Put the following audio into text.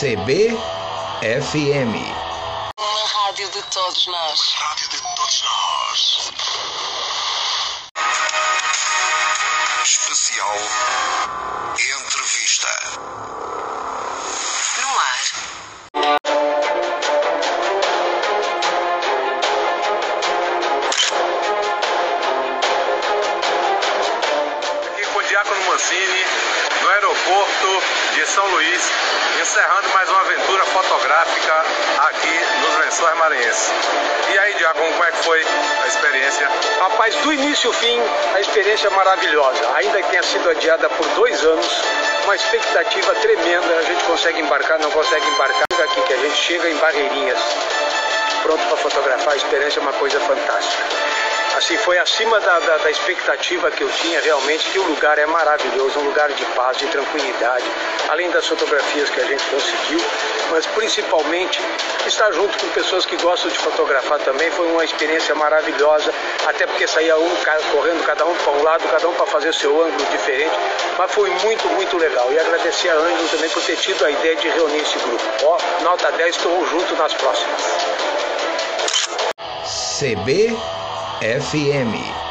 CBFM. Uma rádio de todos nós. Rádio de todos nós. Especial Entrevista. Aqui com o Diácono Mancini, no aeroporto de São Luís, encerrando mais uma aventura fotográfica aqui nos Lençóis Maranhenses. E aí, Diácono, como é que foi a experiência? Rapaz, do início ao fim, a experiência é maravilhosa. Ainda que tenha sido adiada por dois anos, uma expectativa tremenda. A gente consegue embarcar, não consegue embarcar. Aqui que a gente chega em Barreirinhas, pronto para fotografar. A experiência é uma coisa fantástica. Assim, foi acima da, da, da expectativa que eu tinha realmente, que o lugar é maravilhoso, um lugar de paz, de tranquilidade, além das fotografias que a gente conseguiu, mas principalmente estar junto com pessoas que gostam de fotografar também foi uma experiência maravilhosa, até porque saía um correndo, cada um para um lado, cada um para fazer o seu ângulo diferente, mas foi muito, muito legal. E agradecer a Ângelo também por ter tido a ideia de reunir esse grupo. Ó, nota 10, estou junto nas próximas. CBFM.